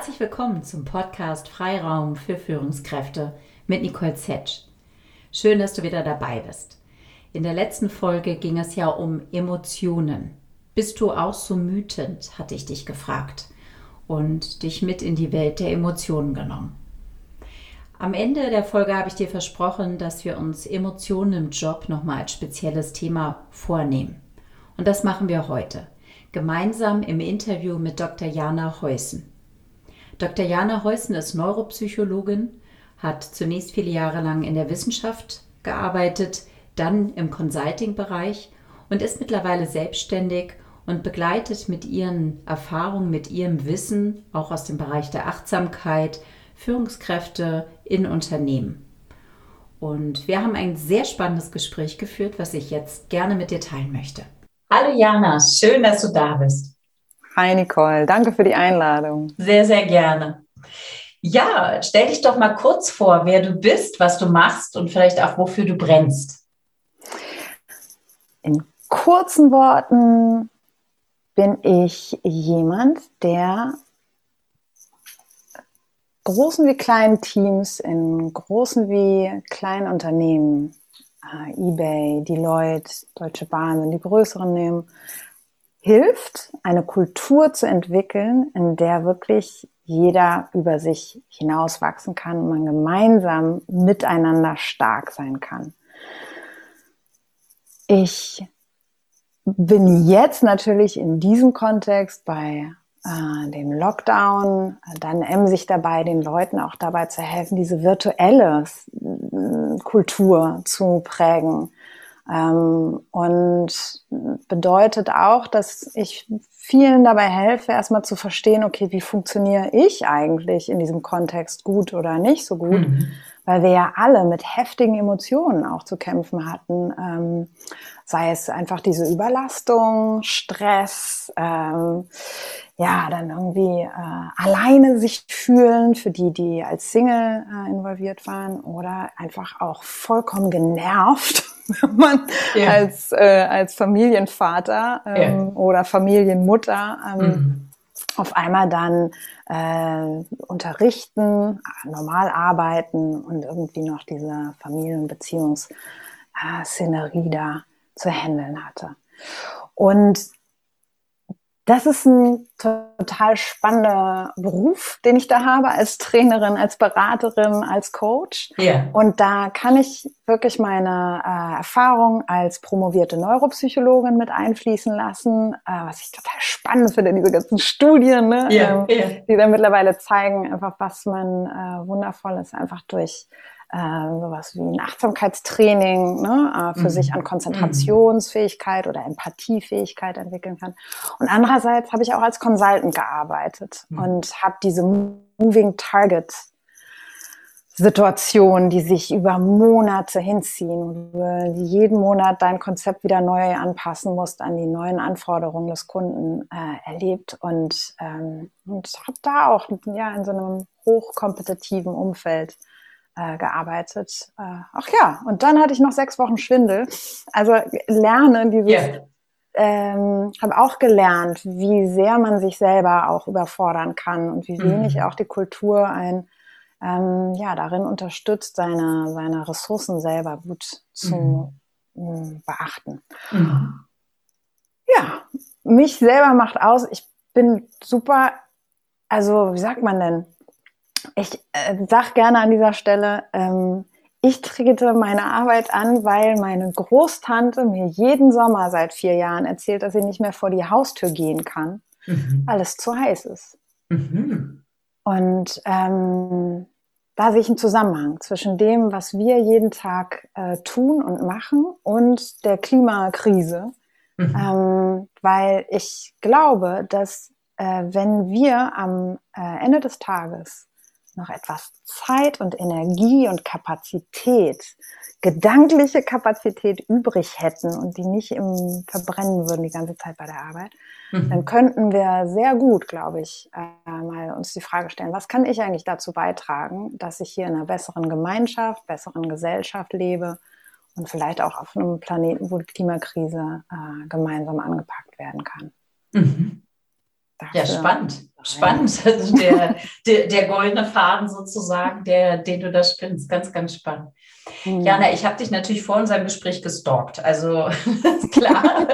Herzlich willkommen zum Podcast Freiraum für Führungskräfte mit Nicole Zetsch. Schön, dass du wieder dabei bist. In der letzten Folge ging es ja um Emotionen. Bist du auch so mütend, hatte ich dich gefragt und dich mit in die Welt der Emotionen genommen. Am Ende der Folge habe ich dir versprochen, dass wir uns Emotionen im Job nochmal als spezielles Thema vornehmen. Und das machen wir heute, gemeinsam im Interview mit Dr. Jana Heusen. Dr. Jana Heusen ist Neuropsychologin, hat zunächst viele Jahre lang in der Wissenschaft gearbeitet, dann im Consulting-Bereich und ist mittlerweile selbstständig und begleitet mit ihren Erfahrungen, mit ihrem Wissen, auch aus dem Bereich der Achtsamkeit, Führungskräfte in Unternehmen. Und wir haben ein sehr spannendes Gespräch geführt, was ich jetzt gerne mit dir teilen möchte. Hallo Jana, schön, dass du da bist. Hi Nicole, danke für die Einladung. Sehr, sehr gerne. Ja, stell dich doch mal kurz vor, wer du bist, was du machst und vielleicht auch wofür du brennst. In kurzen Worten bin ich jemand, der großen wie kleinen Teams in großen wie kleinen Unternehmen, äh, eBay, Deloitte, Deutsche Bahn, wenn die größeren nehmen, hilft, eine Kultur zu entwickeln, in der wirklich jeder über sich hinauswachsen kann und man gemeinsam miteinander stark sein kann. Ich bin jetzt natürlich in diesem Kontext bei äh, dem Lockdown, dann emsig dabei, den Leuten auch dabei zu helfen, diese virtuelle äh, Kultur zu prägen, und bedeutet auch, dass ich vielen dabei helfe, erstmal zu verstehen, okay, wie funktioniere ich eigentlich in diesem Kontext gut oder nicht so gut, mhm. weil wir ja alle mit heftigen Emotionen auch zu kämpfen hatten, ähm, sei es einfach diese Überlastung, Stress, ähm, ja, dann irgendwie äh, alleine sich fühlen für die, die als Single äh, involviert waren oder einfach auch vollkommen genervt wenn man ja. als, äh, als Familienvater ähm, ja. oder Familienmutter ähm, mhm. auf einmal dann äh, unterrichten, normal arbeiten und irgendwie noch diese Familienbeziehungsszenerie da zu handeln hatte. Und das ist ein total spannender Beruf, den ich da habe als Trainerin, als Beraterin, als Coach. Yeah. Und da kann ich wirklich meine äh, Erfahrung als promovierte Neuropsychologin mit einfließen lassen, äh, was ich total spannend finde, diese ganzen Studien, ne, yeah, ähm, yeah. die dann mittlerweile zeigen, einfach was man äh, wundervolles einfach durch äh, sowas wie ein Achtsamkeitstraining ne, äh, für mhm. sich an Konzentrationsfähigkeit oder Empathiefähigkeit entwickeln kann. Und andererseits habe ich auch als Consultant gearbeitet mhm. und habe diese Moving Target Situationen, die sich über Monate hinziehen, wo du jeden Monat dein Konzept wieder neu anpassen musst an die neuen Anforderungen des Kunden äh, erlebt und, ähm, und habe da auch ja in so einem hochkompetitiven Umfeld äh, gearbeitet. Äh, ach ja, und dann hatte ich noch sechs Wochen Schwindel. Also lernen dieses, yeah. ähm, habe auch gelernt, wie sehr man sich selber auch überfordern kann und wie wenig mhm. auch die Kultur ein ähm, ja darin unterstützt, seine seine Ressourcen selber gut zu mhm. beachten. Mhm. Ja, mich selber macht aus. Ich bin super. Also wie sagt man denn? Ich äh, sag gerne an dieser Stelle, ähm, ich trete meine Arbeit an, weil meine Großtante mir jeden Sommer seit vier Jahren erzählt, dass sie nicht mehr vor die Haustür gehen kann, mhm. weil es zu heiß ist. Mhm. Und ähm, da sehe ich einen Zusammenhang zwischen dem, was wir jeden Tag äh, tun und machen und der Klimakrise. Mhm. Ähm, weil ich glaube, dass äh, wenn wir am äh, Ende des Tages noch etwas Zeit und Energie und Kapazität, gedankliche Kapazität übrig hätten und die nicht im verbrennen würden die ganze Zeit bei der Arbeit, mhm. dann könnten wir sehr gut, glaube ich, äh, mal uns die Frage stellen, was kann ich eigentlich dazu beitragen, dass ich hier in einer besseren Gemeinschaft, besseren Gesellschaft lebe und vielleicht auch auf einem Planeten, wo die Klimakrise äh, gemeinsam angepackt werden kann. Mhm. Ja, spannend. Spannend. Also der, der, der goldene Faden sozusagen, der, den du da spinnst. Ganz, ganz spannend. Mhm. Jana, ich habe dich natürlich vor unserem Gespräch gestalkt. Also klar,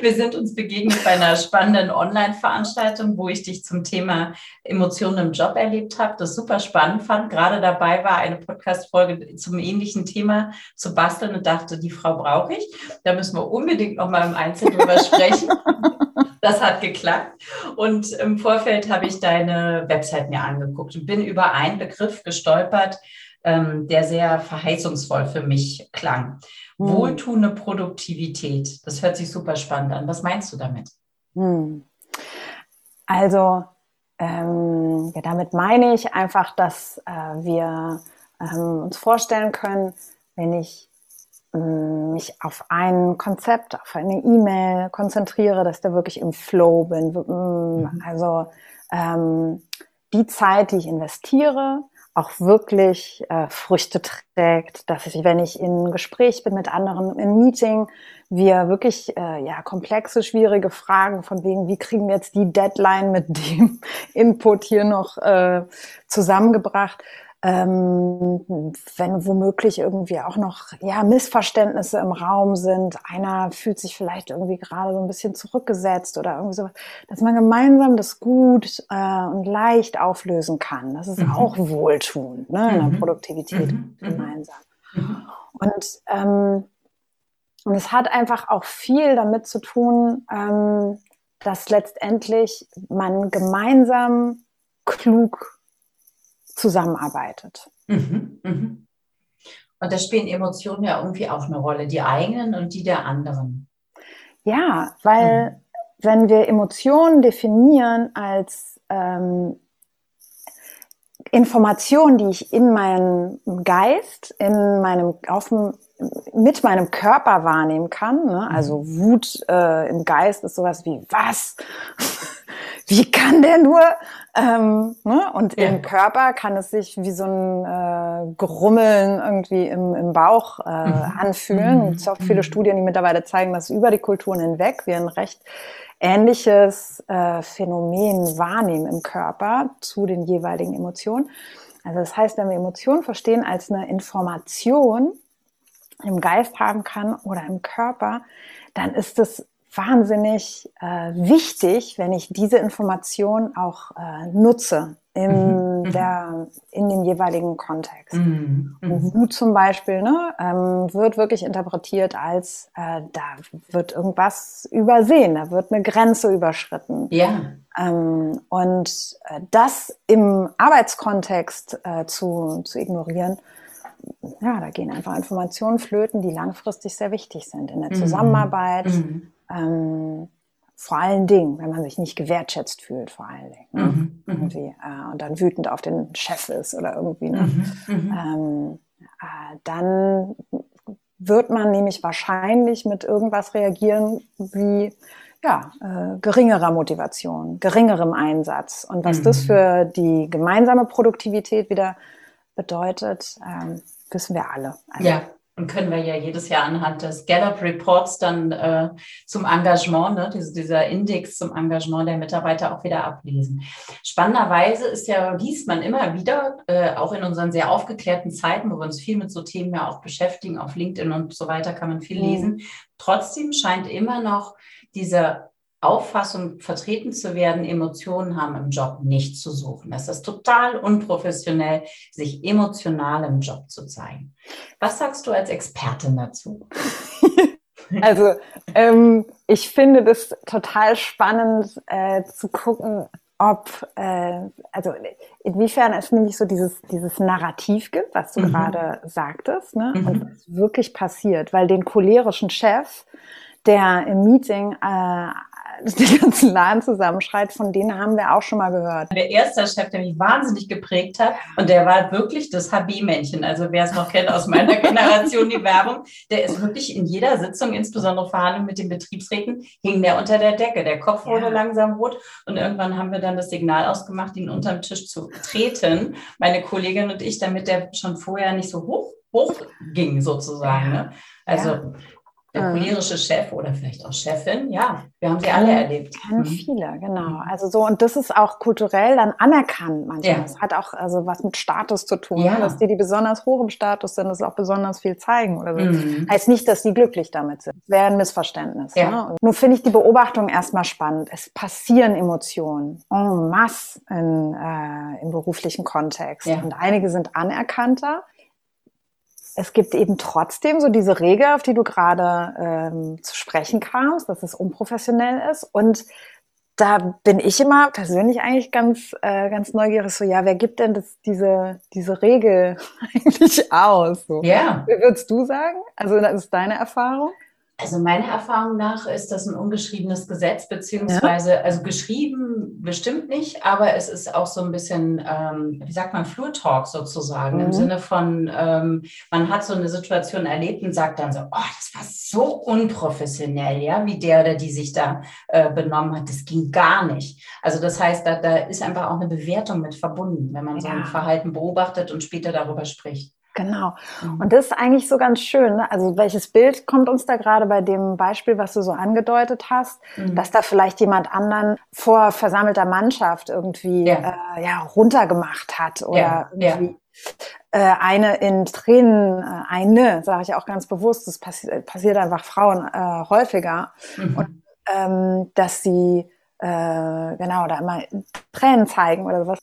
wir sind uns begegnet bei einer spannenden Online-Veranstaltung, wo ich dich zum Thema Emotionen im Job erlebt habe, das super spannend fand. Gerade dabei war eine Podcast-Folge zum ähnlichen Thema zu basteln und dachte, die Frau brauche ich. Da müssen wir unbedingt noch mal im Einzelnen drüber sprechen. Das hat geklappt. Und im Vorfeld habe ich deine Website mir angeguckt und bin über einen Begriff gestolpert, ähm, der sehr verheißungsvoll für mich klang. Hm. Wohltuende Produktivität. Das hört sich super spannend an. Was meinst du damit? Hm. Also, ähm, ja, damit meine ich einfach, dass äh, wir ähm, uns vorstellen können, wenn ich mich auf ein Konzept, auf eine E-Mail konzentriere, dass ich da wirklich im Flow bin. Mhm. Also ähm, die Zeit, die ich investiere, auch wirklich äh, Früchte trägt, dass ich, wenn ich in Gespräch bin mit anderen, im Meeting, wir wirklich äh, ja komplexe, schwierige Fragen von wegen, wie kriegen wir jetzt die Deadline mit dem Input hier noch äh, zusammengebracht, ähm, wenn womöglich irgendwie auch noch ja Missverständnisse im Raum sind, einer fühlt sich vielleicht irgendwie gerade so ein bisschen zurückgesetzt oder irgendwie so, dass man gemeinsam das gut äh, und leicht auflösen kann. Das ist mhm. auch wohltuend ne, in der mhm. Produktivität mhm. mhm. gemeinsam. Mhm. Und ähm, und es hat einfach auch viel damit zu tun, ähm, dass letztendlich man gemeinsam klug zusammenarbeitet. Mhm, mhm. Und da spielen Emotionen ja irgendwie auch eine Rolle, die eigenen und die der anderen. Ja, weil mhm. wenn wir Emotionen definieren als ähm, Informationen, die ich in meinem Geist, in meinem, auf dem, mit meinem Körper wahrnehmen kann. Ne? Also mhm. Wut äh, im Geist ist sowas wie, was? Wie kann der nur? Ähm, ne? Und ja. im Körper kann es sich wie so ein äh, Grummeln irgendwie im, im Bauch äh, mhm. anfühlen. Mhm. Es gibt auch viele mhm. Studien, die mittlerweile zeigen, dass über die Kulturen hinweg wir ein recht ähnliches äh, Phänomen wahrnehmen im Körper zu den jeweiligen Emotionen. Also das heißt, wenn wir Emotionen verstehen als eine Information im Geist haben kann oder im Körper, dann ist es wahnsinnig äh, wichtig, wenn ich diese Information auch äh, nutze in, mhm. mhm. der, in dem jeweiligen Kontext. Mhm. Mhm. Wut zum Beispiel ne, ähm, wird wirklich interpretiert als, äh, da wird irgendwas übersehen, da wird eine Grenze überschritten. Ja. Ähm, und äh, das im Arbeitskontext äh, zu, zu ignorieren, ja, da gehen einfach Informationen flöten, die langfristig sehr wichtig sind in der mhm. Zusammenarbeit. Mhm ähm, vor allen Dingen, wenn man sich nicht gewertschätzt fühlt, vor allen Dingen. Ne? Mhm, mhm, irgendwie, äh, und dann wütend auf den Chef ist oder irgendwie. Ne? Mhm, mhm, ähm, äh, dann wird man nämlich wahrscheinlich mit irgendwas reagieren wie ja, äh, geringerer Motivation, geringerem Einsatz. Und was das mhm. für die gemeinsame Produktivität wieder bedeutet, ähm, wissen wir alle. Also, ja, und können wir ja jedes Jahr anhand des Gallup Reports dann äh, zum Engagement, ne, diese, dieser Index zum Engagement der Mitarbeiter auch wieder ablesen. Spannenderweise ist ja, liest man immer wieder, äh, auch in unseren sehr aufgeklärten Zeiten, wo wir uns viel mit so Themen ja auch beschäftigen, auf LinkedIn und so weiter kann man viel mhm. lesen. Trotzdem scheint immer noch dieser Auffassung vertreten zu werden, Emotionen haben im Job nicht zu suchen. Es ist total unprofessionell, sich emotional im Job zu zeigen. Was sagst du als Expertin dazu? Also ähm, ich finde das total spannend äh, zu gucken, ob, äh, also inwiefern es nämlich so dieses, dieses Narrativ gibt, was du mhm. gerade sagtest, ne? Mhm. und was wirklich passiert, weil den cholerischen Chef, der im Meeting äh, den ganzen Laden zusammenschreit, von denen haben wir auch schon mal gehört. Der erste Chef, der mich wahnsinnig geprägt hat, und der war wirklich das HB-Männchen. Also wer es noch kennt aus meiner Generation, die Werbung, der ist wirklich in jeder Sitzung, insbesondere Verhandlungen mit den Betriebsräten, hing der unter der Decke. Der Kopf wurde ja. langsam rot und irgendwann haben wir dann das Signal ausgemacht, ihn unterm Tisch zu treten, meine Kollegin und ich, damit der schon vorher nicht so hoch, hoch ging sozusagen. Ne? Also ja Der mhm. cholerische Chef oder vielleicht auch Chefin, ja, wir haben sie alle erlebt. Kennen mhm. viele, genau. Mhm. Also so, und das ist auch kulturell dann anerkannt manchmal. Ja. Das hat auch also was mit Status zu tun, ja. dass die, die besonders hoch im Status sind, das auch besonders viel zeigen oder so. Mhm. Heißt nicht, dass die glücklich damit sind. Das wäre ein Missverständnis. Ja. Ne? Nur finde ich die Beobachtung erstmal spannend. Es passieren Emotionen en masse in, äh, im beruflichen Kontext. Ja. Und einige sind anerkannter es gibt eben trotzdem so diese Regel, auf die du gerade ähm, zu sprechen kamst, dass es unprofessionell ist. Und da bin ich immer persönlich eigentlich ganz, äh, ganz neugierig, so, ja, wer gibt denn das, diese, diese Regel eigentlich aus? So. Ja. Wie würdest du sagen? Also, das ist deine Erfahrung? Also meiner Erfahrung nach ist das ein ungeschriebenes Gesetz, beziehungsweise, ja. also geschrieben bestimmt nicht, aber es ist auch so ein bisschen, ähm, wie sagt man, Flurtalk sozusagen, mhm. im Sinne von, ähm, man hat so eine Situation erlebt und sagt dann so, oh, das war so unprofessionell, ja, wie der oder die sich da äh, benommen hat, das ging gar nicht. Also das heißt, da, da ist einfach auch eine Bewertung mit verbunden, wenn man ja. so ein Verhalten beobachtet und später darüber spricht. Genau. Mhm. Und das ist eigentlich so ganz schön. Ne? Also welches Bild kommt uns da gerade bei dem Beispiel, was du so angedeutet hast, mhm. dass da vielleicht jemand anderen vor versammelter Mannschaft irgendwie ja, äh, ja runtergemacht hat oder ja. irgendwie ja. Äh, eine in Tränen, äh, eine, sage ich auch ganz bewusst, das passi passiert einfach Frauen äh, häufiger. Mhm. Und ähm, dass sie äh, genau da immer Tränen zeigen oder sowas.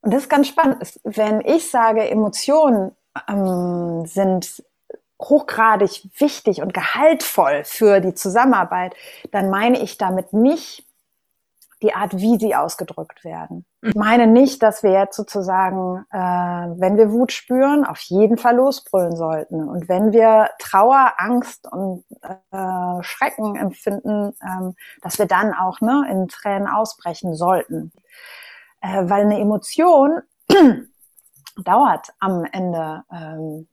Und das ist ganz spannend. Wenn ich sage, Emotionen ähm, sind hochgradig wichtig und gehaltvoll für die Zusammenarbeit, dann meine ich damit nicht die Art, wie sie ausgedrückt werden. Ich meine nicht, dass wir jetzt sozusagen, äh, wenn wir Wut spüren, auf jeden Fall losbrüllen sollten. Und wenn wir Trauer, Angst und äh, Schrecken empfinden, ähm, dass wir dann auch ne, in Tränen ausbrechen sollten. Äh, weil eine Emotion dauert am Ende ähm,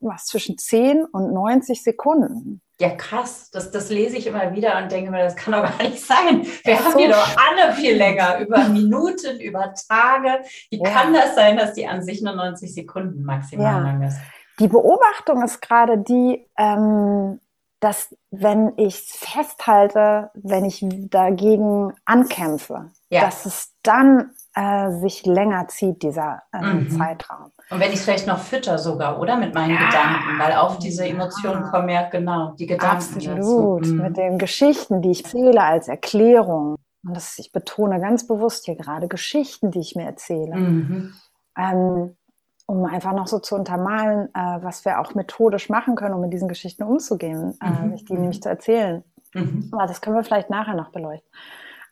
was zwischen 10 und 90 Sekunden. Ja, krass. Das, das lese ich immer wieder und denke mir, das kann doch gar nicht sein. Wir haben so die doch alle viel länger, über Minuten, über Tage. Wie ja. kann das sein, dass die an sich nur 90 Sekunden maximal ja. lang ist? Die Beobachtung ist gerade die, ähm, dass wenn ich festhalte, wenn ich dagegen ankämpfe, ja. dass es dann äh, sich länger zieht, dieser äh, mhm. Zeitraum. Und wenn ich es vielleicht noch fütter sogar, oder? Mit meinen ja. Gedanken, weil auf diese Emotionen ja. kommen ja genau die Gedanken. Absolut, mhm. mit den Geschichten, die ich erzähle als Erklärung. Und das, ich betone ganz bewusst hier gerade Geschichten, die ich mir erzähle. Mhm. Ähm, um einfach noch so zu untermalen, äh, was wir auch methodisch machen können, um mit diesen Geschichten umzugehen, äh, mhm. die nämlich zu erzählen. Mhm. Aber das können wir vielleicht nachher noch beleuchten.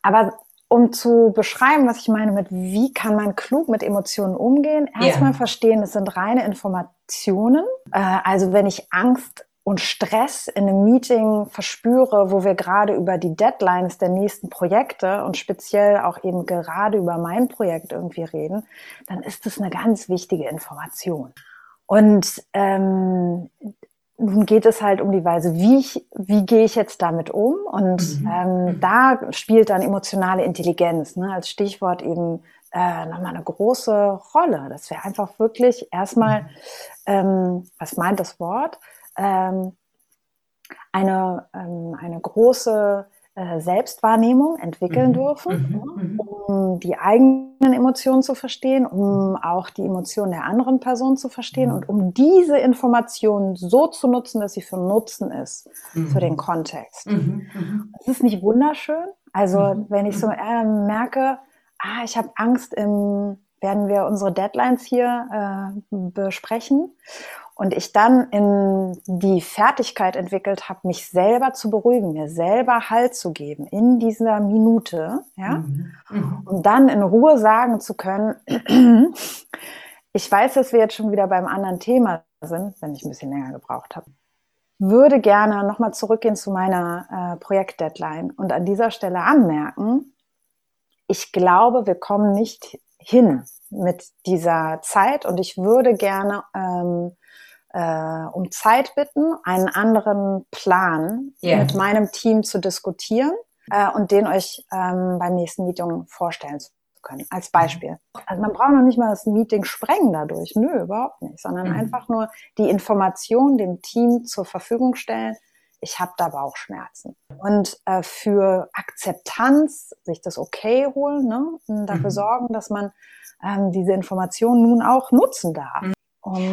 Aber um zu beschreiben, was ich meine mit, wie kann man klug mit Emotionen umgehen, erstmal yeah. verstehen, es sind reine Informationen. Äh, also wenn ich Angst und Stress in einem Meeting verspüre, wo wir gerade über die Deadlines der nächsten Projekte und speziell auch eben gerade über mein Projekt irgendwie reden, dann ist das eine ganz wichtige Information. Und ähm, nun geht es halt um die Weise, wie, ich, wie gehe ich jetzt damit um? Und mhm. ähm, mhm. da spielt dann emotionale Intelligenz ne, als Stichwort eben äh, nochmal eine große Rolle. Dass wir einfach wirklich erstmal, mhm. ähm, was meint das Wort? Ähm, eine, ähm, eine große äh, Selbstwahrnehmung entwickeln mhm. dürfen, mhm. mhm. Um die eigenen Emotionen zu verstehen, um auch die Emotionen der anderen Person zu verstehen mhm. und um diese Informationen so zu nutzen, dass sie für Nutzen ist für den Kontext. Das ist nicht wunderschön. Also wenn ich so äh, merke, ah, ich habe Angst im werden wir unsere Deadlines hier äh, besprechen und ich dann in die Fertigkeit entwickelt habe, mich selber zu beruhigen, mir selber Halt zu geben in dieser Minute, ja, mhm. Mhm. und dann in Ruhe sagen zu können, ich weiß, dass wir jetzt schon wieder beim anderen Thema sind, wenn ich ein bisschen länger gebraucht habe. Würde gerne nochmal zurückgehen zu meiner äh, Projektdeadline und an dieser Stelle anmerken, ich glaube, wir kommen nicht hin mit dieser Zeit und ich würde gerne ähm, äh, um Zeit bitten, einen anderen Plan yeah. mit meinem Team zu diskutieren äh, und den euch ähm, beim nächsten Meeting vorstellen zu können, als mhm. Beispiel. Also man braucht noch nicht mal das Meeting sprengen dadurch, nö, überhaupt nicht, sondern mhm. einfach nur die Information dem Team zur Verfügung stellen. ich habe da Bauchschmerzen. Und äh, für Akzeptanz, sich das okay holen, ne? und dafür mhm. sorgen, dass man ähm, diese Informationen nun auch nutzen darf. Mhm.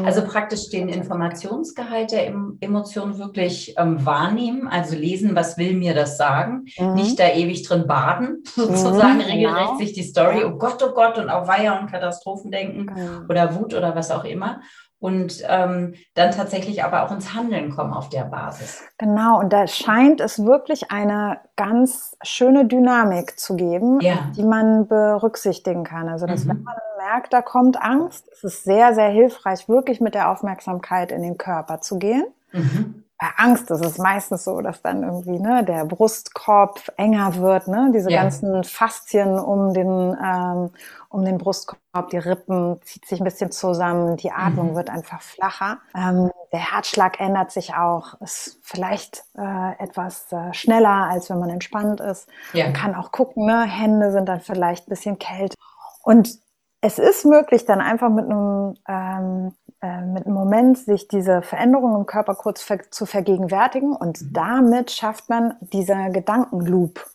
Also praktisch den Informationsgehalt der Emotionen wirklich ähm, wahrnehmen, also lesen, was will mir das sagen, mhm. nicht da ewig drin baden, sozusagen mhm, regelrecht genau. sich die Story, oh Gott, oh Gott und auf Weiher und Katastrophen denken mhm. oder Wut oder was auch immer und ähm, dann tatsächlich aber auch ins Handeln kommen auf der Basis. Genau, und da scheint es wirklich eine ganz schöne Dynamik zu geben, ja. die man berücksichtigen kann. Also, dass mhm. wenn man merkt, da kommt Angst, ist es sehr, sehr hilfreich, wirklich mit der Aufmerksamkeit in den Körper zu gehen. Mhm bei Angst ist es meistens so, dass dann irgendwie ne, der Brustkorb enger wird, ne? diese ja. ganzen Faszien um den, ähm, um den Brustkorb, die Rippen zieht sich ein bisschen zusammen, die Atmung mhm. wird einfach flacher. Ähm, der Herzschlag ändert sich auch, ist vielleicht äh, etwas äh, schneller, als wenn man entspannt ist. Ja. Man kann auch gucken, ne? Hände sind dann vielleicht ein bisschen kälter. Und es ist möglich, dann einfach mit einem, ähm, äh, mit einem Moment sich diese Veränderung im Körper kurz ver zu vergegenwärtigen und mhm. damit schafft man dieser Gedankenloop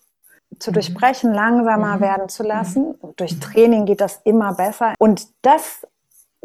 zu mhm. durchbrechen, langsamer mhm. werden zu lassen. Mhm. Durch Training geht das immer besser. Und das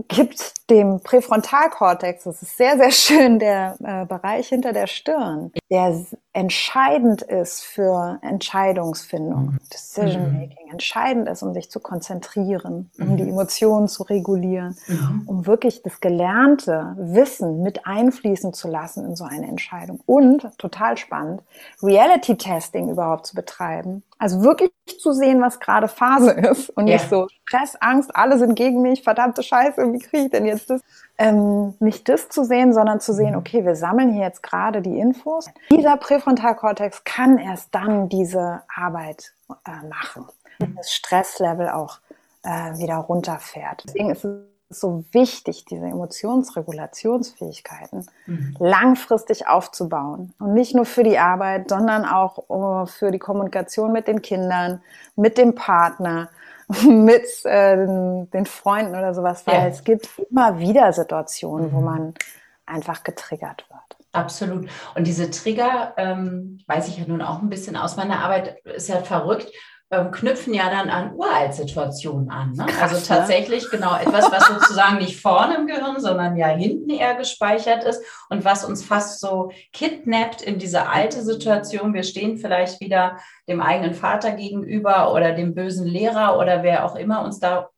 gibt dem Präfrontalkortex, das ist sehr, sehr schön, der äh, Bereich hinter der Stirn, der entscheidend ist für Entscheidungsfindung, mhm. Decision Making, mhm. entscheidend ist, um sich zu konzentrieren, um mhm. die Emotionen zu regulieren, mhm. um wirklich das gelernte Wissen mit einfließen zu lassen in so eine Entscheidung. Und, total spannend, Reality Testing überhaupt zu betreiben. Also wirklich zu sehen, was gerade Phase ist und ja. nicht so Stress, Angst, alle sind gegen mich, verdammte Scheiße, wie kriege ich denn jetzt das? Ähm, nicht das zu sehen, sondern zu sehen, okay, wir sammeln hier jetzt gerade die Infos. Dieser Präfrontalkortex kann erst dann diese Arbeit äh, machen, wenn das Stresslevel auch äh, wieder runterfährt. Deswegen ist es so wichtig, diese Emotionsregulationsfähigkeiten mhm. langfristig aufzubauen. Und nicht nur für die Arbeit, sondern auch uh, für die Kommunikation mit den Kindern, mit dem Partner, mit äh, den Freunden oder sowas, weil ja. es gibt immer wieder Situationen, mhm. wo man einfach getriggert wird. Absolut. Und diese Trigger, ähm, weiß ich ja nun auch ein bisschen aus meiner Arbeit, ist ja verrückt ähm, knüpfen ja dann an Uraltsituationen an. Ne? Krass, also tatsächlich ne? genau etwas, was sozusagen nicht vorne im Gehirn, sondern ja hinten eher gespeichert ist und was uns fast so kidnappt in diese alte Situation. Wir stehen vielleicht wieder dem eigenen Vater gegenüber oder dem bösen Lehrer oder wer auch immer uns da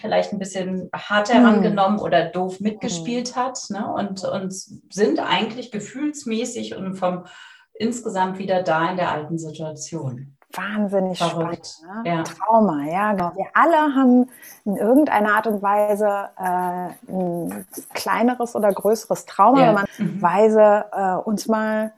vielleicht ein bisschen hart herangenommen hm. oder doof mitgespielt hm. hat ne? und, und sind eigentlich gefühlsmäßig und vom insgesamt wieder da in der alten Situation wahnsinnig Verrückt. spannend. Ne? Ja. Trauma, ja. Genau. Wir alle haben in irgendeiner Art und Weise äh, ein kleineres oder größeres Trauma, ja. wenn man mhm. Weise äh, uns mal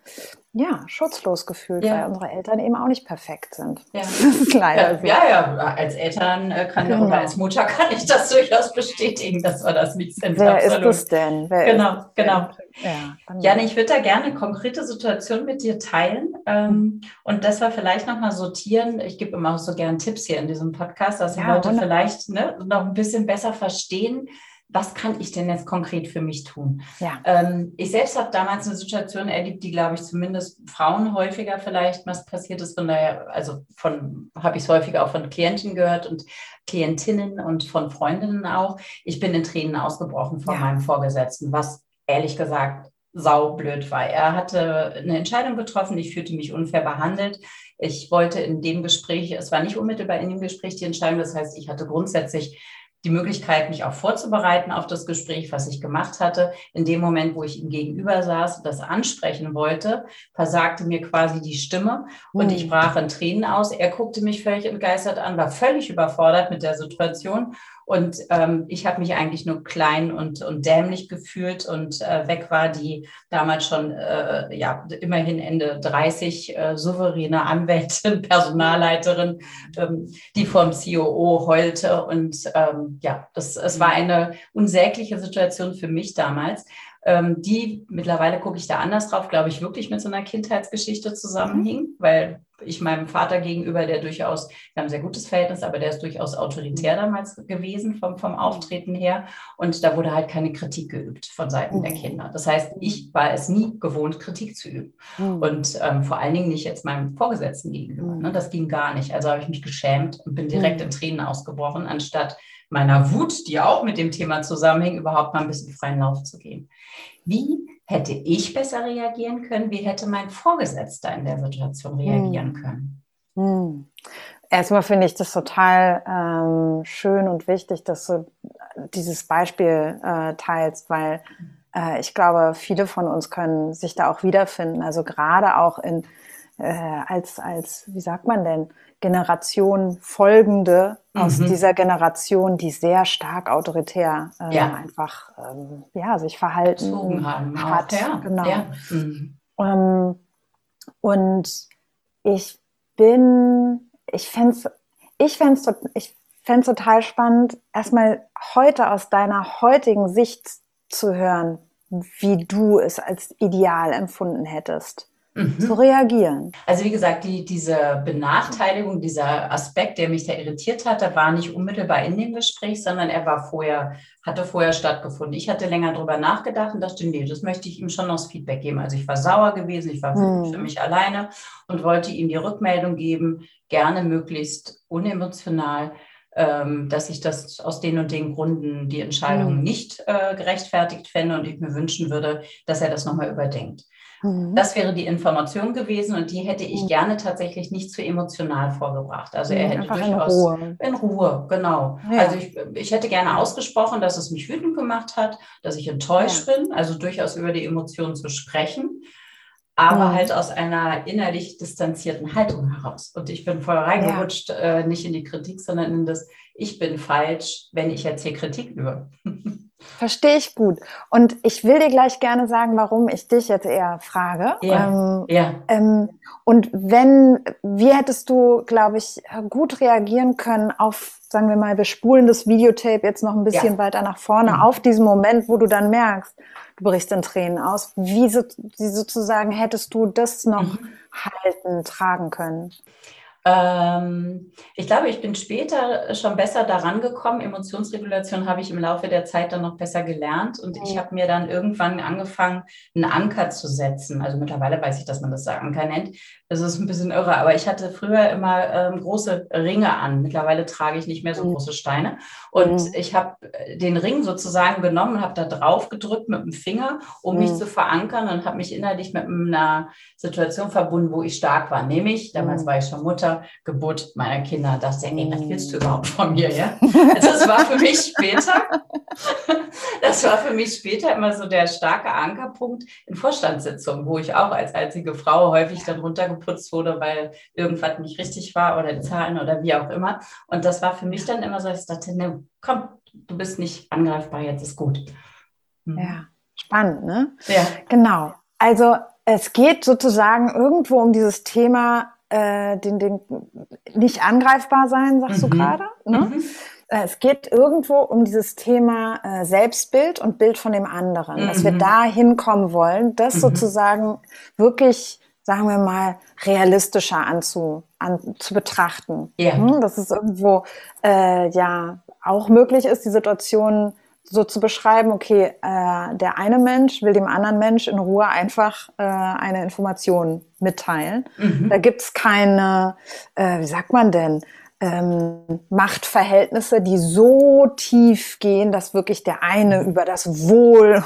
ja, schutzlos gefühlt, ja. weil unsere Eltern eben auch nicht perfekt sind. Ja. Das ist leider ja, so. Ja, ja, als Eltern äh, kann genau. oder als Mutter kann ich das durchaus bestätigen, dass wir das nicht sind. Wer absolut. ist es denn? Wer genau, genau. Ja, Janne, ich würde da gerne eine konkrete Situation mit dir teilen ähm, und das war vielleicht nochmal sortieren. Ich gebe immer auch so gerne Tipps hier in diesem Podcast, dass die Leute vielleicht ne, noch ein bisschen besser verstehen, was kann ich denn jetzt konkret für mich tun? Ja. Ähm, ich selbst habe damals eine Situation erlebt, die, glaube ich, zumindest Frauen häufiger vielleicht was passiert ist. Von daher, also von, habe ich es häufiger auch von Klienten gehört und Klientinnen und von Freundinnen auch. Ich bin in Tränen ausgebrochen von ja. meinem Vorgesetzten, was ehrlich gesagt saublöd war. Er hatte eine Entscheidung getroffen, ich fühlte mich unfair behandelt. Ich wollte in dem Gespräch, es war nicht unmittelbar in dem Gespräch die Entscheidung, das heißt, ich hatte grundsätzlich die Möglichkeit, mich auch vorzubereiten auf das Gespräch, was ich gemacht hatte. In dem Moment, wo ich ihm gegenüber saß und das ansprechen wollte, versagte mir quasi die Stimme und ich mhm. brach in Tränen aus. Er guckte mich völlig entgeistert an, war völlig überfordert mit der Situation und ähm, ich habe mich eigentlich nur klein und, und dämlich gefühlt und äh, weg war die damals schon, äh, ja, immerhin Ende 30 äh, souveräne Anwältin, Personalleiterin, ähm, die vom COO heulte. Und ähm, ja, das, es war eine unsägliche Situation für mich damals. Ähm, die, mittlerweile gucke ich da anders drauf, glaube ich, wirklich mit so einer Kindheitsgeschichte zusammenhing, mhm. weil ich meinem Vater gegenüber, der durchaus, wir haben ein sehr gutes Verhältnis, aber der ist durchaus autoritär damals gewesen vom, vom Auftreten her. Und da wurde halt keine Kritik geübt von Seiten der Kinder. Das heißt, ich war es nie gewohnt, Kritik zu üben. Und ähm, vor allen Dingen nicht jetzt meinem Vorgesetzten gegenüber. Ne? Das ging gar nicht. Also habe ich mich geschämt und bin direkt in Tränen ausgebrochen, anstatt meiner Wut, die auch mit dem Thema zusammenhing, überhaupt mal ein bisschen freien Lauf zu geben. Wie hätte ich besser reagieren können? Wie hätte mein Vorgesetzter in der Situation reagieren hm. können? Hm. Erstmal finde ich das total ähm, schön und wichtig, dass du dieses Beispiel äh, teilst, weil äh, ich glaube, viele von uns können sich da auch wiederfinden. Also gerade auch in äh, als als wie sagt man denn Generation folgende aus mhm. dieser Generation, die sehr stark autoritär äh, ja. einfach ähm, ja, sich verhalten haben, hat. Ja. Genau. Ja. Mhm. Ähm, und ich bin, ich fände es ich fänd's, ich fänd's total spannend, erstmal heute aus deiner heutigen Sicht zu hören, wie du es als ideal empfunden hättest mhm. zu reagieren. Also wie gesagt, die, diese Benachteiligung, dieser Aspekt, der mich da irritiert hatte, war nicht unmittelbar in dem Gespräch, sondern er war vorher, hatte vorher stattgefunden. Ich hatte länger darüber nachgedacht und dachte, nee, das möchte ich ihm schon noch das Feedback geben. Also ich war sauer gewesen, ich war mhm. für mich alleine und wollte ihm die Rückmeldung geben, gerne möglichst unemotional ähm, dass ich das aus den und den Gründen die Entscheidung mhm. nicht äh, gerechtfertigt fände und ich mir wünschen würde, dass er das nochmal überdenkt. Mhm. Das wäre die Information gewesen und die hätte ich mhm. gerne tatsächlich nicht zu emotional vorgebracht. Also er mhm, hätte durchaus in Ruhe. in Ruhe, genau. Ja. Also ich, ich hätte gerne ausgesprochen, dass es mich wütend gemacht hat, dass ich enttäuscht ja. bin, also durchaus über die Emotionen zu sprechen aber mhm. halt aus einer innerlich distanzierten Haltung heraus. Und ich bin voll reingerutscht, ja. äh, nicht in die Kritik, sondern in das, ich bin falsch, wenn ich jetzt hier Kritik übe. Verstehe ich gut. Und ich will dir gleich gerne sagen, warum ich dich jetzt eher frage. Ja. Ähm, ja. Ähm, und wenn, wie hättest du, glaube ich, gut reagieren können auf, sagen wir mal, wir spulen das Videotape jetzt noch ein bisschen ja. weiter nach vorne, mhm. auf diesen Moment, wo du dann merkst, du brichst in Tränen aus. Wie, so, wie sozusagen hättest du das noch mhm. halten, tragen können? Ähm, ich glaube, ich bin später schon besser daran gekommen. Emotionsregulation habe ich im Laufe der Zeit dann noch besser gelernt und ich habe mir dann irgendwann angefangen, einen Anker zu setzen. Also mittlerweile weiß ich, dass man das Anker nennt. Das ist ein bisschen irre, aber ich hatte früher immer ähm, große Ringe an. Mittlerweile trage ich nicht mehr so mhm. große Steine. Und mhm. ich habe äh, den Ring sozusagen genommen und habe da drauf gedrückt mit dem Finger, um mhm. mich zu verankern und habe mich innerlich mit einer Situation verbunden, wo ich stark war. Nämlich, damals mhm. war ich schon Mutter, Geburt meiner Kinder dachte, ey, was willst du überhaupt von mir, ja? Also das war für mich später, das war für mich später immer so der starke Ankerpunkt in Vorstandssitzungen, wo ich auch als einzige Frau häufig dann runtergeputzt wurde, weil irgendwas nicht richtig war oder die Zahlen oder wie auch immer. Und das war für mich dann immer so, ich dachte, ne, komm, du bist nicht angreifbar, jetzt ist gut. Mhm. Ja, spannend, ne? Ja. Genau. Also es geht sozusagen irgendwo um dieses Thema äh, den, den nicht angreifbar sein, sagst mhm. du gerade. Ne? Mhm. Äh, es geht irgendwo um dieses Thema äh, Selbstbild und Bild von dem anderen, mhm. dass wir mhm. da hinkommen wollen, das mhm. sozusagen wirklich, sagen wir mal, realistischer anzu, an, zu betrachten. Yeah. Hm? Dass es irgendwo äh, ja auch möglich ist, die Situation so zu beschreiben, okay, äh, der eine Mensch will dem anderen Mensch in Ruhe einfach äh, eine Information mitteilen. Mhm. Da gibt's keine, äh, wie sagt man denn, ähm, Machtverhältnisse, die so tief gehen, dass wirklich der eine über das Wohl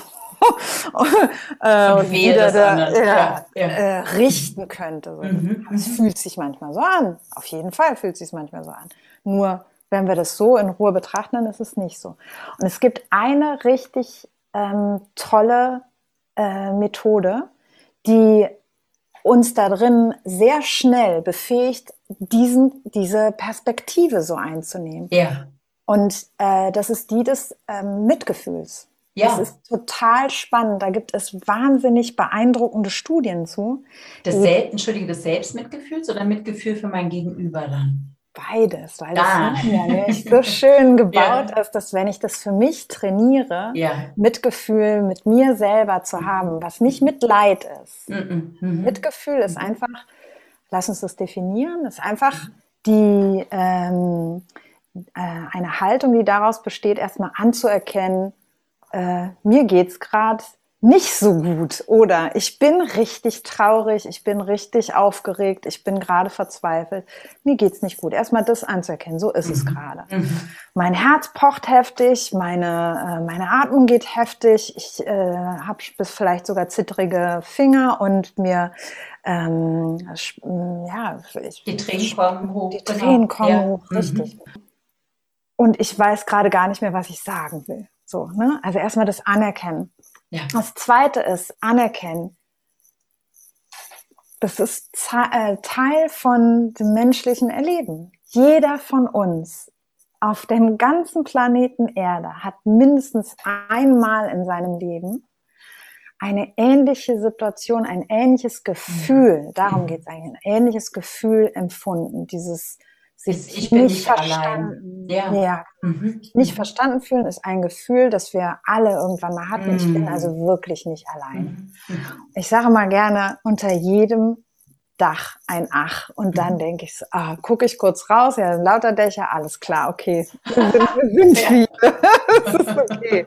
äh, und wieder da, ja, ja, ja. Äh, richten könnte. So. Mhm. Es mhm. fühlt sich manchmal so an. Auf jeden Fall fühlt es sich manchmal so an. Nur wenn wir das so in Ruhe betrachten, dann ist es nicht so. Und es gibt eine richtig ähm, tolle äh, Methode, die uns da drin sehr schnell befähigt, diesen, diese Perspektive so einzunehmen. Ja. Und äh, das ist die des ähm, Mitgefühls. Ja. Das ist total spannend. Da gibt es wahnsinnig beeindruckende Studien zu. Das Sel Entschuldige, des Selbstmitgefühls oder Mitgefühl für mein Gegenüber dann? beides, weil das ah. nämlich so schön gebaut ja. ist, dass wenn ich das für mich trainiere, ja. Mitgefühl mit mir selber zu haben, was nicht Mitleid ist. Mhm. Mhm. Mitgefühl ist einfach, lass uns das definieren, ist einfach die ähm, äh, eine Haltung, die daraus besteht, erstmal anzuerkennen, äh, mir geht's gerade nicht so gut oder ich bin richtig traurig, ich bin richtig aufgeregt, ich bin gerade verzweifelt, mir geht's nicht gut. Erstmal das anzuerkennen, so ist mhm. es gerade. Mhm. Mein Herz pocht heftig, meine, äh, meine Atmung geht heftig, ich äh, habe bis vielleicht sogar zittrige Finger und mir ähm, ja, ich, die Tränen kommen hoch. Die genau. Tränen kommen ja. hoch, richtig. Mhm. Und ich weiß gerade gar nicht mehr, was ich sagen will. So, ne? Also erstmal das Anerkennen. Ja. Das zweite ist anerkennen. Das ist äh, Teil von dem menschlichen Erleben. Jeder von uns auf dem ganzen Planeten Erde hat mindestens einmal in seinem Leben eine ähnliche Situation, ein ähnliches Gefühl, darum geht es eigentlich, ein ähnliches Gefühl empfunden, dieses sich ich bin nicht, verstanden. Ja. ja. Mhm. Nicht verstanden fühlen ist ein Gefühl, das wir alle irgendwann mal hatten. Mhm. Ich bin mhm. also wirklich nicht allein. Mhm. Ich sage mal gerne, unter jedem Dach ein Ach. Und dann mhm. denke ich so, ah, gucke ich kurz raus, ja, lauter Dächer, alles klar, okay. Wir sind, wir sind viele. das ist okay.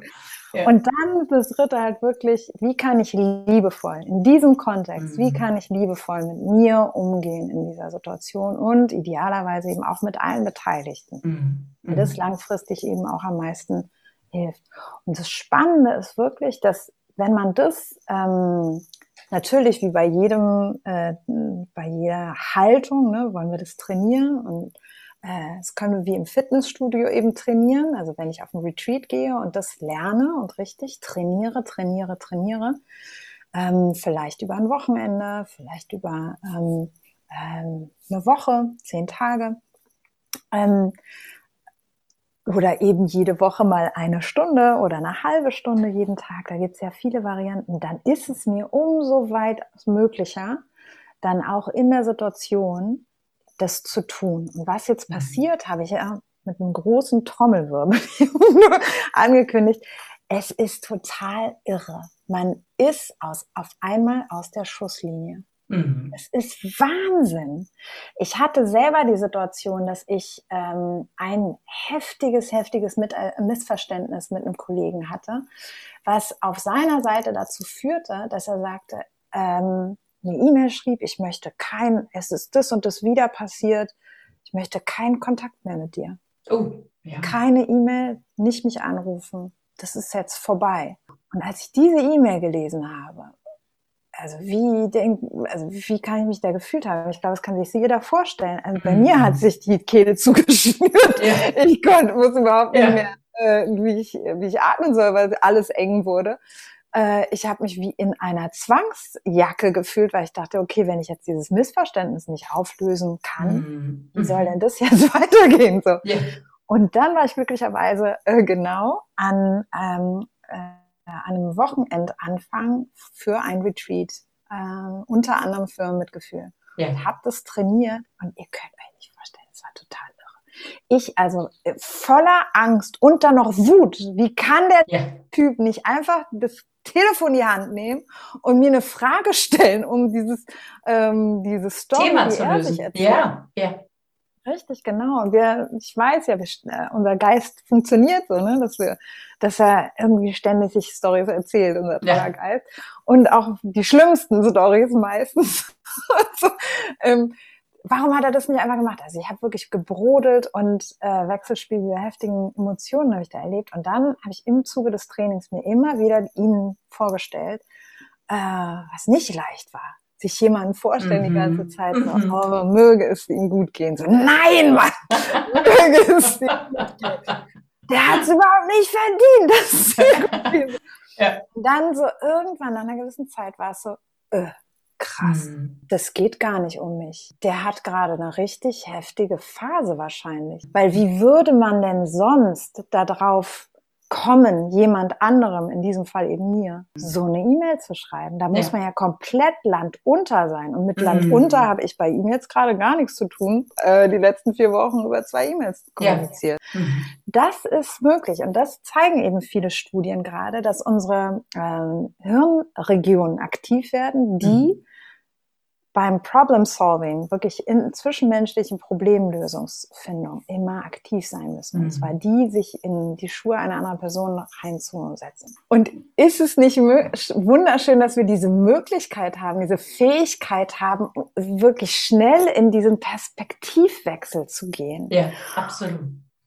Und dann das dritte halt wirklich, wie kann ich liebevoll in diesem Kontext, mhm. wie kann ich liebevoll mit mir umgehen in dieser Situation und idealerweise eben auch mit allen Beteiligten. Mhm. Das mhm. langfristig eben auch am meisten hilft. Und das Spannende ist wirklich, dass wenn man das ähm, natürlich wie bei jedem, äh, bei jeder Haltung, ne, wollen wir das trainieren und das können wir wie im Fitnessstudio eben trainieren. Also wenn ich auf ein Retreat gehe und das lerne und richtig trainiere, trainiere, trainiere, ähm, vielleicht über ein Wochenende, vielleicht über ähm, ähm, eine Woche, zehn Tage, ähm, oder eben jede Woche mal eine Stunde oder eine halbe Stunde jeden Tag. Da gibt es ja viele Varianten. Dann ist es mir umso weit möglicher, dann auch in der Situation das zu tun. Und was jetzt mhm. passiert, habe ich ja mit einem großen Trommelwirbel angekündigt. Es ist total irre. Man ist aus, auf einmal aus der Schusslinie. Mhm. Es ist Wahnsinn. Ich hatte selber die Situation, dass ich ähm, ein heftiges, heftiges mit, äh, Missverständnis mit einem Kollegen hatte, was auf seiner Seite dazu führte, dass er sagte, ähm, eine E-Mail schrieb, ich möchte kein, es ist das und das wieder passiert, ich möchte keinen Kontakt mehr mit dir. Oh, ja. Keine E-Mail, nicht mich anrufen. Das ist jetzt vorbei. Und als ich diese E-Mail gelesen habe, also wie denk, also wie kann ich mich da gefühlt haben? Ich glaube, das kann sich jeder vorstellen. Also bei mhm. mir hat sich die Kehle zugeschnürt. Ja. Ich konnte, wusste überhaupt ja. nicht mehr, äh, wie ich, wie ich atmen soll, weil alles eng wurde äh, ich habe mich wie in einer Zwangsjacke gefühlt, weil ich dachte, okay, wenn ich jetzt dieses Missverständnis nicht auflösen kann, mhm. wie soll denn das jetzt weitergehen? So. Yeah. Und dann war ich glücklicherweise äh, genau an, ähm, äh, an einem Wochenendanfang für ein Retreat, äh, unter anderem für Mitgefühl. Yeah. Und habe das trainiert und ihr könnt euch nicht vorstellen, es war total irre. Ich also äh, voller Angst und dann noch Wut. Wie kann der yeah. Typ nicht einfach das Telefon in die Hand nehmen und mir eine Frage stellen, um dieses, ähm, dieses Story, Thema zu lösen. Ja, ja. Richtig, genau. Und wir, ich weiß ja, wir, äh, unser Geist funktioniert so, ne, dass wir, dass er irgendwie ständig sich Stories erzählt, unser toller ja. Geist. Und auch die schlimmsten Stories meistens. so, ähm, warum hat er das nicht einfach gemacht? Also ich habe wirklich gebrodelt und äh, Wechselspiel dieser heftigen Emotionen habe ich da erlebt. Und dann habe ich im Zuge des Trainings mir immer wieder ihnen vorgestellt, äh, was nicht leicht war. Sich jemanden vorstellen mhm. die ganze Zeit so, mhm. oh, möge es ihm gut gehen. So, nein, Mann, möge es ihm gut gehen. Der hat es überhaupt nicht verdient. Das ist sehr gut. ja. Und dann so irgendwann nach einer gewissen Zeit war es so, äh, krass, mhm. das geht gar nicht um mich. Der hat gerade eine richtig heftige Phase wahrscheinlich. Weil wie würde man denn sonst darauf kommen, jemand anderem, in diesem Fall eben mir, so eine E-Mail zu schreiben. Da muss ja. man ja komplett landunter sein. Und mit mhm. landunter habe ich bei ihm jetzt gerade gar nichts zu tun, äh, die letzten vier Wochen über zwei E-Mails kommuniziert. Ja. Mhm. Das ist möglich. Und das zeigen eben viele Studien gerade, dass unsere äh, Hirnregionen aktiv werden, die mhm beim Problem Solving, wirklich in zwischenmenschlichen Problemlösungsfindung immer aktiv sein müssen. Mhm. Und zwar die, sich in die Schuhe einer anderen Person reinzusetzen. Und ist es nicht wunderschön, dass wir diese Möglichkeit haben, diese Fähigkeit haben, wirklich schnell in diesen Perspektivwechsel zu gehen? Ja, absolut.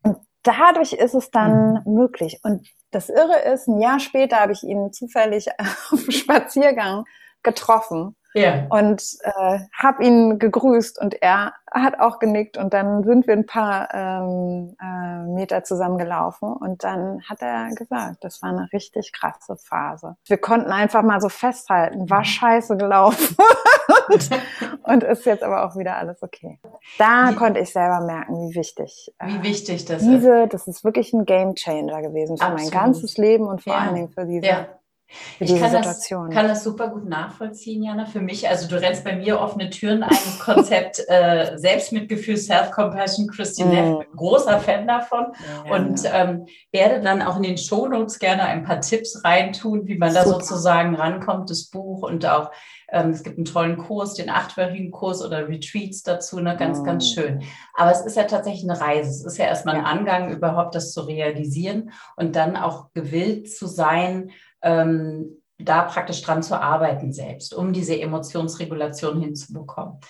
Und dadurch ist es dann mhm. möglich. Und das Irre ist, ein Jahr später habe ich ihn zufällig auf dem Spaziergang getroffen ja. Und äh, habe ihn gegrüßt und er hat auch genickt und dann sind wir ein paar ähm, äh, Meter zusammengelaufen und dann hat er gesagt, das war eine richtig krasse Phase. Wir konnten einfach mal so festhalten, war mhm. scheiße gelaufen und, und ist jetzt aber auch wieder alles okay. Da wie, konnte ich selber merken, wie wichtig. Äh, wie wichtig das diese, ist. Das ist wirklich ein Game Changer gewesen für Absolut. mein ganzes Leben und vor ja. allen Dingen für diese ja ich kann das, kann das, super gut nachvollziehen, Jana. Für mich, also du rennst bei mir offene Türen ein, Konzept äh, Selbstmitgefühl, Self-Compassion, Christine mm. Neff, großer Fan davon ja, und ähm, werde dann auch in den Shownotes gerne ein paar Tipps reintun, wie man super. da sozusagen rankommt, das Buch und auch ähm, es gibt einen tollen Kurs, den achtwöchigen Kurs oder Retreats dazu, ne? ganz, mm. ganz schön. Aber es ist ja tatsächlich eine Reise. Es ist ja erstmal ein Angang, überhaupt das zu realisieren und dann auch gewillt zu sein, ähm, da praktisch dran zu arbeiten selbst, um diese Emotionsregulation hinzubekommen.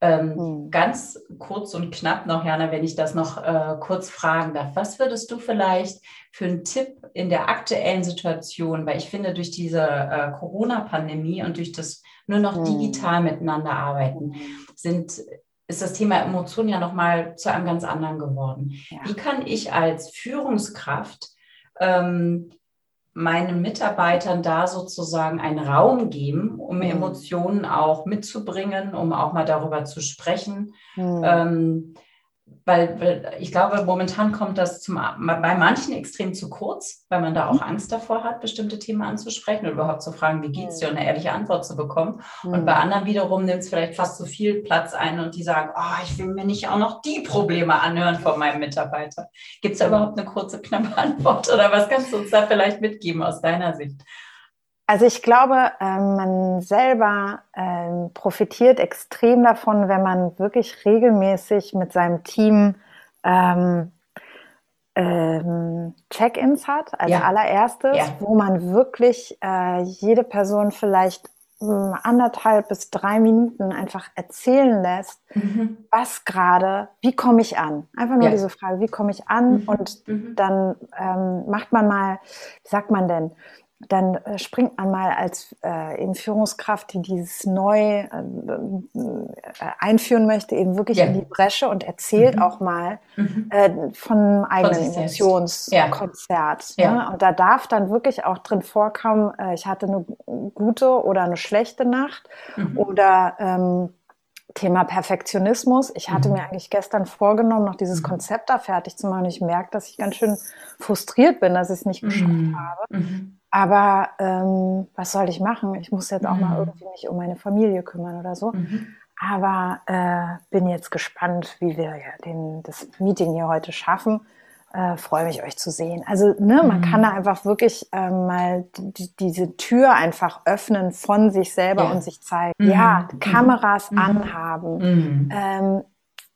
Ähm, mhm. Ganz kurz und knapp noch, Jana, wenn ich das noch äh, kurz fragen darf. Was würdest du vielleicht für einen Tipp in der aktuellen Situation, weil ich finde, durch diese äh, Corona-Pandemie und durch das nur noch mhm. digital miteinander arbeiten, sind, ist das Thema Emotionen ja nochmal zu einem ganz anderen geworden. Ja. Wie kann ich als Führungskraft ähm, meinen Mitarbeitern da sozusagen einen Raum geben, um mhm. Emotionen auch mitzubringen, um auch mal darüber zu sprechen. Mhm. Ähm, weil, weil, ich glaube, momentan kommt das zum, bei manchen extrem zu kurz, weil man da auch mhm. Angst davor hat, bestimmte Themen anzusprechen oder überhaupt zu fragen, wie geht es dir, und eine ehrliche Antwort zu bekommen. Mhm. Und bei anderen wiederum nimmt es vielleicht fast zu viel Platz ein und die sagen, oh, ich will mir nicht auch noch die Probleme anhören von meinem Mitarbeiter. Gibt es da überhaupt eine kurze, knappe Antwort oder was kannst du uns da vielleicht mitgeben aus deiner Sicht? Also ich glaube, ähm, man selber ähm, profitiert extrem davon, wenn man wirklich regelmäßig mit seinem Team ähm, Check-ins hat, als ja. allererstes, ja. wo man wirklich äh, jede Person vielleicht anderthalb bis drei Minuten einfach erzählen lässt, mhm. was gerade, wie komme ich an? Einfach nur ja. diese Frage, wie komme ich an? Mhm. Und mhm. dann ähm, macht man mal, wie sagt man denn, dann äh, springt man mal als äh, eben Führungskraft, die dieses neu äh, äh, einführen möchte, eben wirklich ja. in die Bresche und erzählt mhm. auch mal mhm. äh, von einem eigenen Emotionskonzert. Ja. Ne? Und da darf dann wirklich auch drin vorkommen, äh, ich hatte eine gute oder eine schlechte Nacht mhm. oder ähm, Thema Perfektionismus. Ich hatte mhm. mir eigentlich gestern vorgenommen, noch dieses mhm. Konzept da fertig zu machen. Ich merke, dass ich ganz schön frustriert bin, dass ich es nicht geschafft mhm. habe. Aber ähm, was soll ich machen? Ich muss jetzt auch mhm. mal irgendwie mich um meine Familie kümmern oder so. Mhm. Aber äh, bin jetzt gespannt, wie wir den, das Meeting hier heute schaffen. Äh, Freue mich, euch zu sehen. Also, ne, man kann da mhm. einfach wirklich äh, mal die, diese Tür einfach öffnen von sich selber ja. und sich zeigen. Mhm. Ja, Kameras mhm. anhaben. Ähm,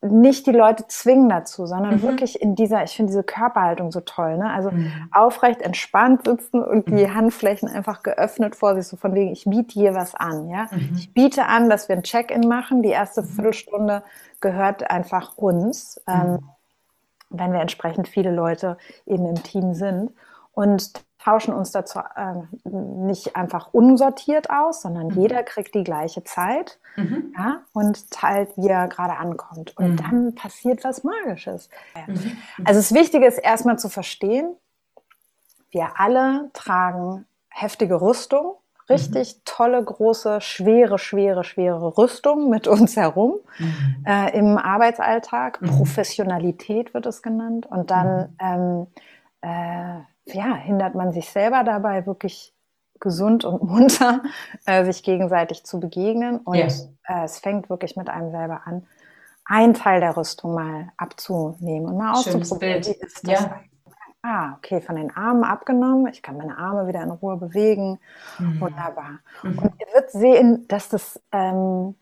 nicht die Leute zwingen dazu, sondern mhm. wirklich in dieser, ich finde diese Körperhaltung so toll, ne? Also mhm. aufrecht, entspannt sitzen und die mhm. Handflächen einfach geöffnet vor sich, so von wegen, ich biete hier was an, ja? Mhm. Ich biete an, dass wir ein Check-in machen. Die erste mhm. Viertelstunde gehört einfach uns, ähm, wenn wir entsprechend viele Leute eben im Team sind. Und tauschen uns dazu äh, nicht einfach unsortiert aus, sondern mhm. jeder kriegt die gleiche Zeit mhm. ja, und teilt, wie er gerade ankommt. Und mhm. dann passiert was Magisches. Mhm. Also das Wichtige ist erstmal zu verstehen, wir alle tragen heftige Rüstung, richtig mhm. tolle, große, schwere, schwere, schwere Rüstung mit uns herum mhm. äh, im Arbeitsalltag. Professionalität wird es genannt. Und dann ähm, äh, ja, hindert man sich selber dabei, wirklich gesund und munter äh, sich gegenseitig zu begegnen. Und yes. äh, es fängt wirklich mit einem selber an, einen Teil der Rüstung mal abzunehmen und mal auszuprobieren. Wie ist das ja. Ah, okay, von den Armen abgenommen. Ich kann meine Arme wieder in Ruhe bewegen. Mhm. Wunderbar. Mhm. Und ihr wird sehen, dass das ähm,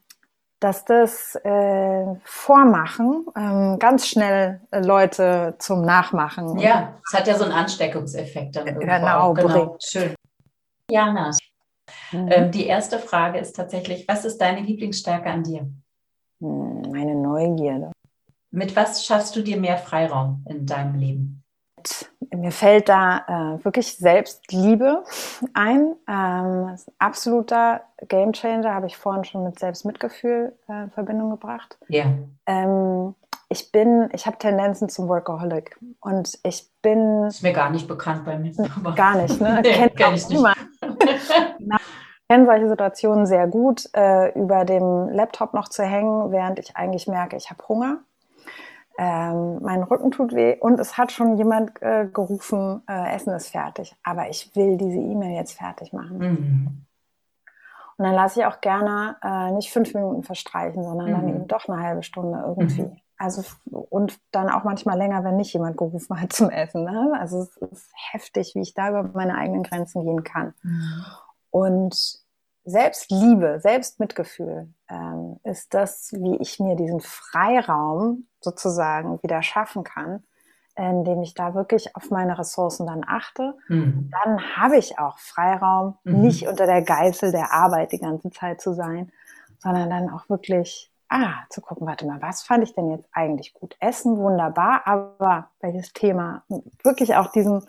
dass das äh, Vormachen ähm, ganz schnell äh, Leute zum Nachmachen. Ja, es hat ja so einen Ansteckungseffekt dann irgendwo. Genau, genau. Schön. Jana, mhm. ähm, die erste Frage ist tatsächlich, was ist deine Lieblingsstärke an dir? Hm, meine Neugierde. Mit was schaffst du dir mehr Freiraum in deinem Leben? Mir fällt da äh, wirklich Selbstliebe ein. Ähm, absoluter Gamechanger, habe ich vorhin schon mit Selbstmitgefühl äh, in Verbindung gebracht. Ja. Ähm, ich bin, ich habe Tendenzen zum Workaholic und ich bin. Ist mir gar nicht bekannt bei mir. Gar nicht, ne? nee, Kennt kenn ich. Ich kenne solche Situationen sehr gut, äh, über dem Laptop noch zu hängen, während ich eigentlich merke, ich habe Hunger ähm, mein Rücken tut weh und es hat schon jemand äh, gerufen, äh, Essen ist fertig, aber ich will diese E-Mail jetzt fertig machen. Mhm. Und dann lasse ich auch gerne äh, nicht fünf Minuten verstreichen, sondern mhm. dann eben doch eine halbe Stunde irgendwie. Mhm. Also und dann auch manchmal länger, wenn nicht jemand gerufen hat zum Essen. Ne? Also es ist heftig, wie ich da über meine eigenen Grenzen gehen kann. Mhm. Und Selbstliebe, Selbstmitgefühl ähm, ist das, wie ich mir diesen Freiraum sozusagen wieder schaffen kann, indem ich da wirklich auf meine Ressourcen dann achte. Mhm. Dann habe ich auch Freiraum, mhm. nicht unter der Geißel der Arbeit die ganze Zeit zu sein, sondern dann auch wirklich ah, zu gucken, warte mal, was fand ich denn jetzt eigentlich gut? Essen, wunderbar, aber welches Thema? Wirklich auch diesen,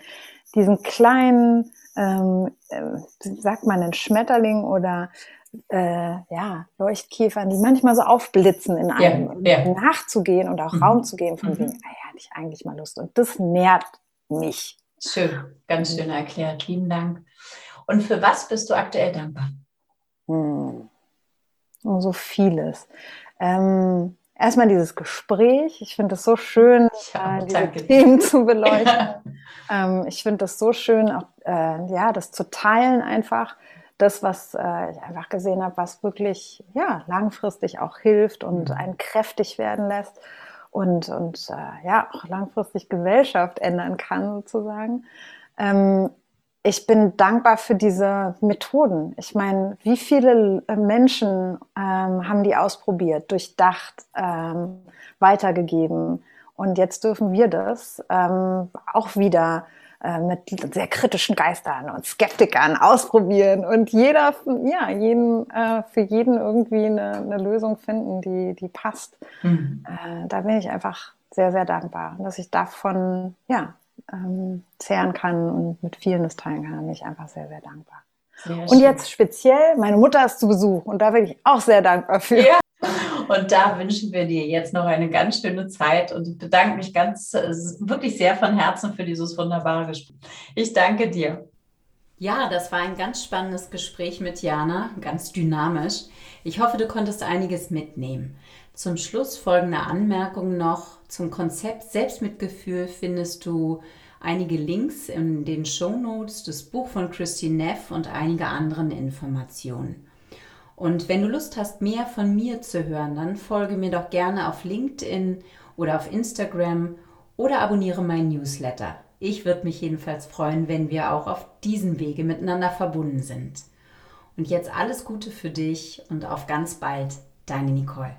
diesen kleinen ähm, äh, sagt man einen Schmetterling oder äh, ja, Leuchtkäfern, die manchmal so aufblitzen in einem, ja, ja. nachzugehen und auch mhm. Raum zu geben von mhm. wegen, ah ja, hatte ich eigentlich mal Lust. Und das nährt mich. Schön, ganz schön erklärt. Vielen Dank. Und für was bist du aktuell dankbar? Hm. So vieles. Ähm, erstmal dieses Gespräch. Ich finde es so schön, ja, äh, diese danke. Themen zu beleuchten. ähm, ich finde es so schön, auch äh, ja, das zu teilen einfach. Das, was äh, ich einfach gesehen habe, was wirklich ja, langfristig auch hilft und mhm. einen kräftig werden lässt und, und äh, ja, auch langfristig Gesellschaft ändern kann, sozusagen. Ähm, ich bin dankbar für diese Methoden. Ich meine, wie viele äh, Menschen ähm, haben die ausprobiert, durchdacht, ähm, weitergegeben. Und jetzt dürfen wir das ähm, auch wieder äh, mit sehr kritischen Geistern und Skeptikern ausprobieren und jeder, ja, jeden, äh, für jeden irgendwie eine, eine, Lösung finden, die, die passt. Mhm. Äh, da bin ich einfach sehr, sehr dankbar, dass ich davon, ja, ähm, zehren kann und mit vielen das teilen kann. Bin ich einfach sehr, sehr dankbar. Sehr und jetzt speziell, meine Mutter ist zu Besuch und da bin ich auch sehr dankbar für. Ja. Und da wünschen wir dir jetzt noch eine ganz schöne Zeit und bedanke mich ganz, wirklich sehr von Herzen für dieses wunderbare Gespräch. Ich danke dir. Ja, das war ein ganz spannendes Gespräch mit Jana, ganz dynamisch. Ich hoffe, du konntest einiges mitnehmen. Zum Schluss folgende Anmerkung noch. Zum Konzept Selbstmitgefühl findest du einige Links in den Show Notes, das Buch von Christine Neff und einige anderen Informationen. Und wenn du Lust hast, mehr von mir zu hören, dann folge mir doch gerne auf LinkedIn oder auf Instagram oder abonniere meinen Newsletter. Ich würde mich jedenfalls freuen, wenn wir auch auf diesem Wege miteinander verbunden sind. Und jetzt alles Gute für dich und auf ganz bald, deine Nicole.